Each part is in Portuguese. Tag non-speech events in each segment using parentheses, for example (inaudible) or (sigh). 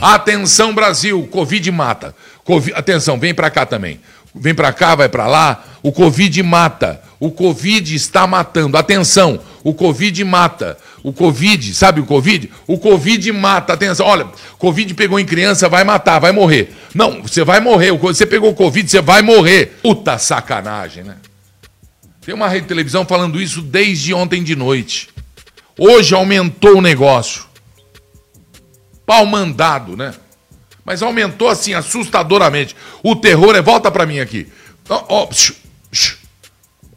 Atenção Brasil, Covid mata. Covid, atenção, vem para cá também. Vem para cá, vai para lá. O Covid mata. O Covid está matando. Atenção, o Covid mata. O Covid, sabe o Covid? O Covid mata. Atenção, olha, Covid pegou em criança, vai matar, vai morrer. Não, você vai morrer. Você pegou Covid, você vai morrer. Puta sacanagem, né? Tem uma rede de televisão falando isso desde ontem de noite. Hoje aumentou o negócio. Pau mandado, né? Mas aumentou assim assustadoramente. O terror é. Volta para mim aqui. Oh, oh, psh, psh,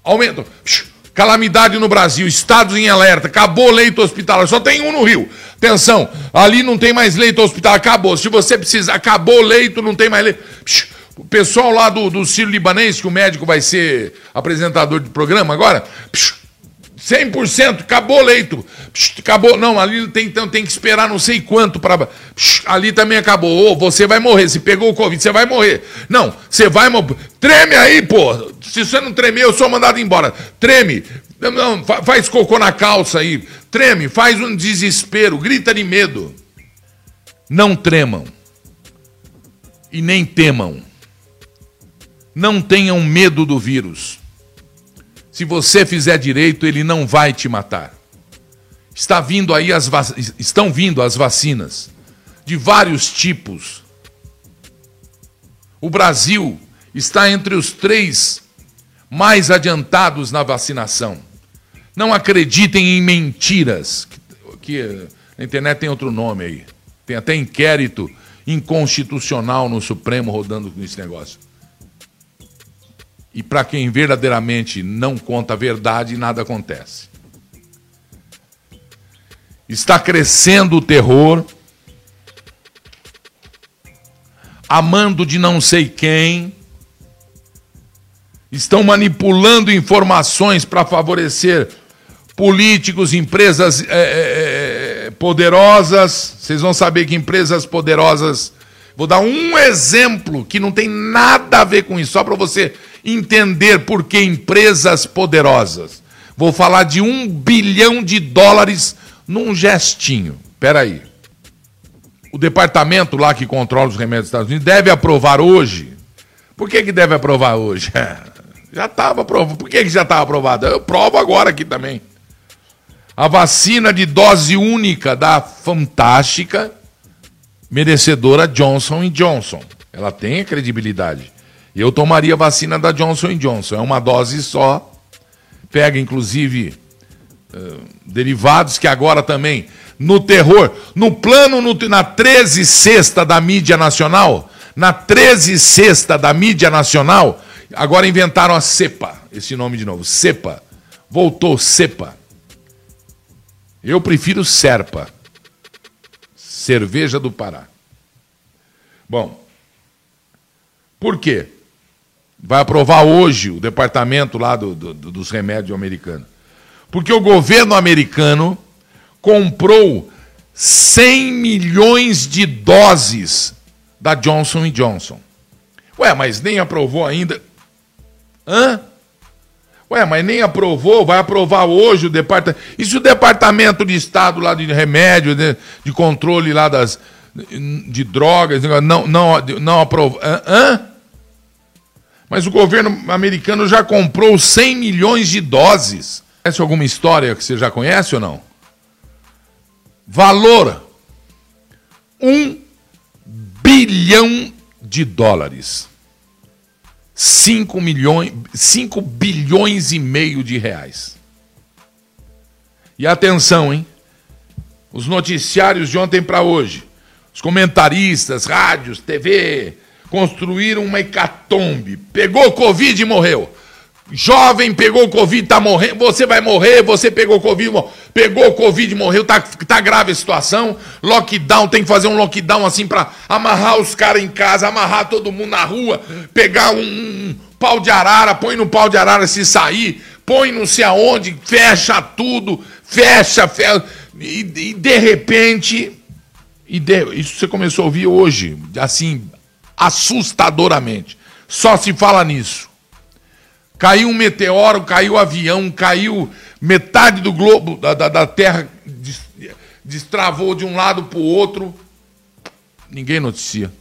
aumento. Psh, calamidade no Brasil, estados em alerta, acabou leito hospitalar, só tem um no Rio. Atenção, ali não tem mais leito hospitalar, acabou. Se você precisar, acabou leito, não tem mais leito. Psh, o pessoal lá do, do Ciro Libanês, que o médico vai ser apresentador do programa agora, psh, 100%, acabou o leito. Psh, acabou. Não, ali tem, então, tem que esperar não sei quanto para. Ali também acabou. Oh, você vai morrer. Se pegou o Covid, você vai morrer. Não, você vai morrer. Treme aí, pô. Se você não tremer, eu sou mandado embora. Treme. Não, faz cocô na calça aí. Treme, faz um desespero, grita de medo. Não tremam. E nem temam. Não tenham medo do vírus. Se você fizer direito, ele não vai te matar. Está vindo aí as estão vindo as vacinas de vários tipos. O Brasil está entre os três mais adiantados na vacinação. Não acreditem em mentiras, que na internet tem outro nome aí. Tem até inquérito inconstitucional no Supremo rodando com esse negócio. E para quem verdadeiramente não conta a verdade, nada acontece. Está crescendo o terror, amando de não sei quem, estão manipulando informações para favorecer políticos, empresas é, é, poderosas. Vocês vão saber que empresas poderosas. Vou dar um exemplo que não tem nada a ver com isso, só para você entender por que empresas poderosas. Vou falar de um bilhão de dólares num gestinho. Espera aí. O departamento lá que controla os remédios dos Estados Unidos deve aprovar hoje. Por que, que deve aprovar hoje? (laughs) já estava aprovado. Por que, que já estava aprovado? Eu provo agora aqui também. A vacina de dose única da fantástica, merecedora Johnson Johnson. Ela tem credibilidade. Eu tomaria vacina da Johnson Johnson. É uma dose só. Pega, inclusive, uh, derivados que agora também, no terror, no plano, no, na 13 sexta da mídia nacional, na 13 sexta da mídia nacional, agora inventaram a cepa. Esse nome de novo, cepa. Voltou cepa. Eu prefiro Serpa. Cerveja do Pará. Bom, por quê? Vai aprovar hoje o departamento lá do, do, dos remédios americanos. Porque o governo americano comprou 100 milhões de doses da Johnson Johnson. Ué, mas nem aprovou ainda. Hã? Ué, mas nem aprovou, vai aprovar hoje o departamento. E se o departamento de Estado lá de remédio, de, de controle lá das de drogas, não, não, não aprovou. Hã? Mas o governo americano já comprou 100 milhões de doses. Conhece alguma história que você já conhece ou não? Valor: 1 bilhão de dólares. 5 milhões, 5 bilhões e meio de reais. E atenção, hein? Os noticiários de ontem para hoje, os comentaristas, rádios, TV, construíram uma hecatombe. Pegou Covid e morreu. Jovem pegou Covid, tá morrendo. Você vai morrer, você pegou Covid, pegou Covid, morreu, tá, tá grave a situação. Lockdown, tem que fazer um lockdown assim para amarrar os caras em casa, amarrar todo mundo na rua, pegar um, um pau de arara, põe no pau de arara se sair, põe não sei aonde, fecha tudo, fecha, fecha. E, e de repente, e de, isso você começou a ouvir hoje, assim, assustadoramente. Só se fala nisso. Caiu um meteoro, caiu um avião, caiu metade do globo da, da, da Terra destravou de um lado para o outro. Ninguém noticia.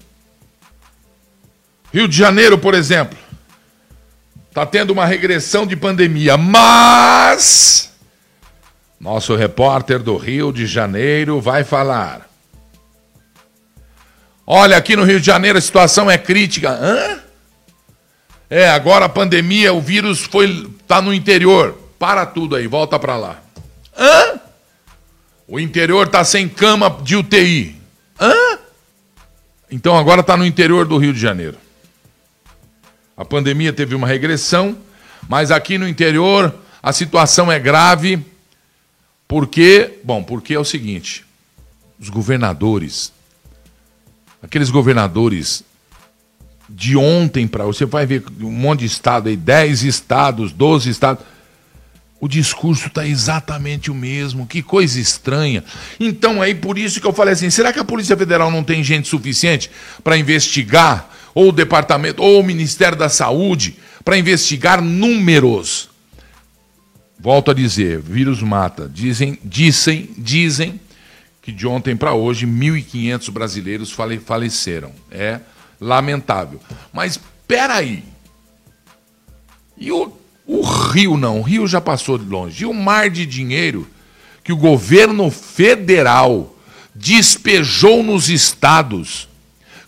Rio de Janeiro, por exemplo, está tendo uma regressão de pandemia, mas nosso repórter do Rio de Janeiro vai falar. Olha, aqui no Rio de Janeiro a situação é crítica. Hã? É, agora a pandemia, o vírus foi tá no interior. Para tudo aí, volta para lá. Hã? O interior tá sem cama de UTI. Hã? Então agora tá no interior do Rio de Janeiro. A pandemia teve uma regressão, mas aqui no interior a situação é grave porque, bom, porque é o seguinte, os governadores, aqueles governadores de ontem para você vai ver um monte de estado aí, 10 estados, 12 estados, o discurso está exatamente o mesmo, que coisa estranha. Então aí por isso que eu falei assim, será que a Polícia Federal não tem gente suficiente para investigar ou o departamento ou o Ministério da Saúde para investigar números Volto a dizer, vírus mata. Dizem, dizem, dizem que de ontem para hoje 1.500 brasileiros fale, faleceram. É lamentável. Mas peraí. E o, o Rio não? O Rio já passou de longe. E o mar de dinheiro que o governo federal despejou nos estados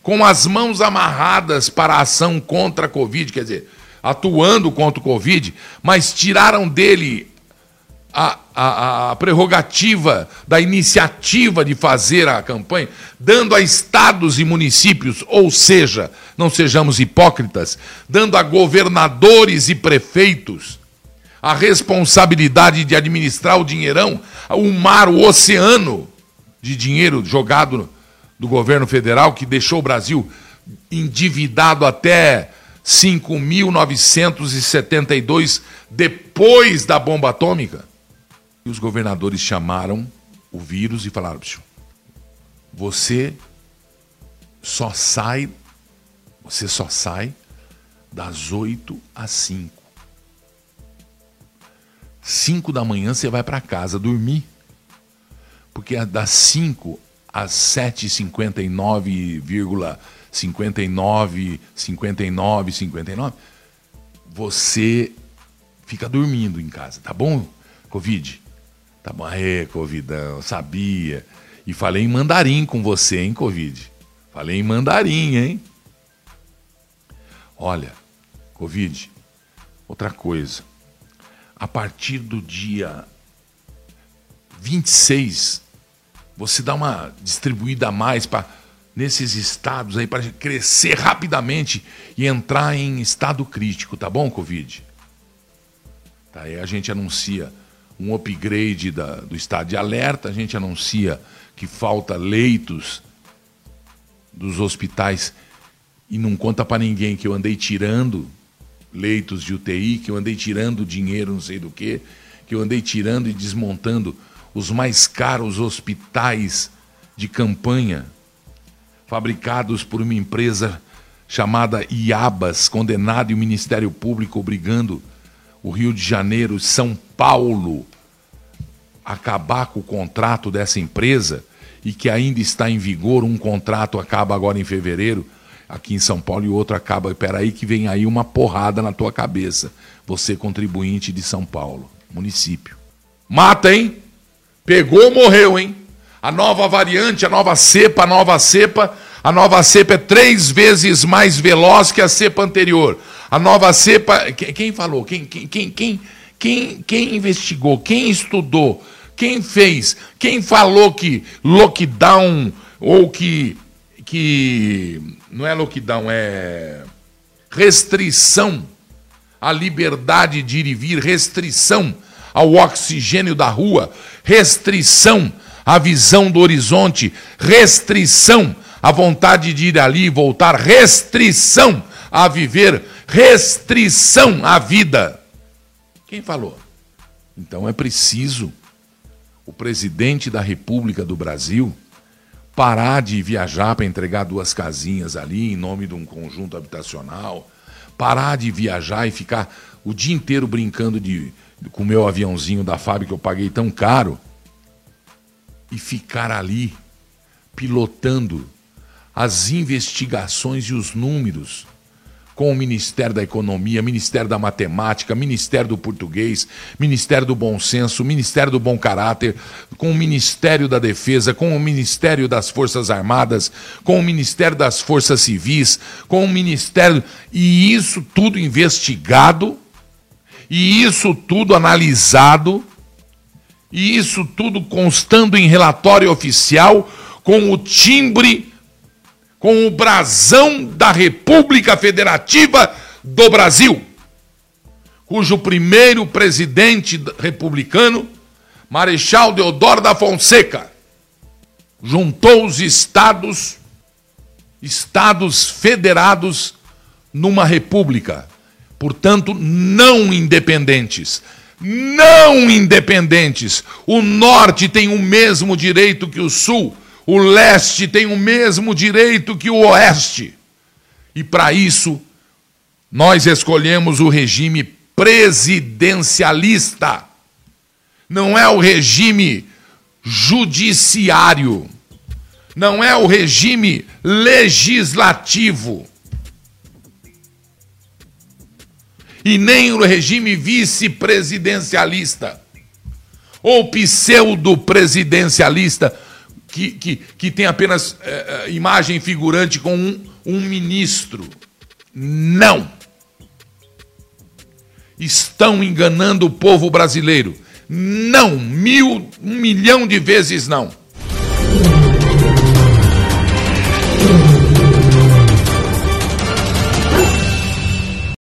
com as mãos amarradas para a ação contra a Covid, quer dizer, atuando contra o Covid, mas tiraram dele a, a, a, prerrogativa da iniciativa de fazer a campanha, dando a estados e municípios, ou seja, não sejamos hipócritas, dando a governadores e prefeitos a responsabilidade de administrar o dinheirão, o mar, o oceano de dinheiro jogado do governo federal que deixou o Brasil endividado até 5.972 depois da bomba atômica. E os governadores chamaram o vírus e falaram: você só sai, você só sai das 8 às 5. 5 da manhã você vai para casa dormir. Porque é das 5 às 7h59, 59, 59, 59, você fica dormindo em casa, tá bom, Covid? Tá bom, é, Covidão, sabia. E falei em mandarim com você, hein, Covid? Falei em mandarim, hein? Olha, Covid, outra coisa. A partir do dia 26, você dá uma distribuída a mais para nesses estados aí para crescer rapidamente e entrar em estado crítico, tá bom, Covid? Tá, aí a gente anuncia um upgrade da, do estado de alerta, a gente anuncia que falta leitos dos hospitais e não conta para ninguém que eu andei tirando leitos de UTI, que eu andei tirando dinheiro não sei do que, que eu andei tirando e desmontando os mais caros hospitais de campanha fabricados por uma empresa chamada Iabas, condenada e o Ministério Público obrigando o Rio de Janeiro, São Paulo, acabar com o contrato dessa empresa e que ainda está em vigor, um contrato acaba agora em fevereiro, aqui em São Paulo, e outro acaba. Peraí, que vem aí uma porrada na tua cabeça, você contribuinte de São Paulo, município. Mata, hein? Pegou, morreu, hein? A nova variante, a nova cepa, a nova cepa, a nova cepa é três vezes mais veloz que a cepa anterior. A nova cepa, quem falou? Quem, quem, quem, quem, quem, investigou? Quem estudou? Quem fez? Quem falou que lockdown ou que que não é lockdown, é restrição à liberdade de ir e vir, restrição ao oxigênio da rua, restrição a visão do horizonte, restrição, a vontade de ir ali e voltar, restrição a viver, restrição à vida. Quem falou? Então é preciso o presidente da República do Brasil parar de viajar para entregar duas casinhas ali em nome de um conjunto habitacional, parar de viajar e ficar o dia inteiro brincando de, com o meu aviãozinho da fábrica que eu paguei tão caro e ficar ali pilotando as investigações e os números com o Ministério da Economia, Ministério da Matemática, Ministério do Português, Ministério do Bom Senso, Ministério do Bom Caráter, com o Ministério da Defesa, com o Ministério das Forças Armadas, com o Ministério das Forças Civis, com o Ministério. E isso tudo investigado, e isso tudo analisado, e isso tudo constando em relatório oficial, com o timbre com o brasão da República Federativa do Brasil, cujo primeiro presidente republicano, Marechal Deodoro da Fonseca, juntou os estados, estados federados numa república, portanto, não independentes. Não independentes. O norte tem o mesmo direito que o sul o leste tem o mesmo direito que o oeste. E para isso, nós escolhemos o regime presidencialista. Não é o regime judiciário. Não é o regime legislativo. E nem o regime vice-presidencialista. Ou pseudo-presidencialista que, que, que tem apenas é, imagem figurante com um, um ministro. Não! Estão enganando o povo brasileiro. Não! Mil, um milhão de vezes não!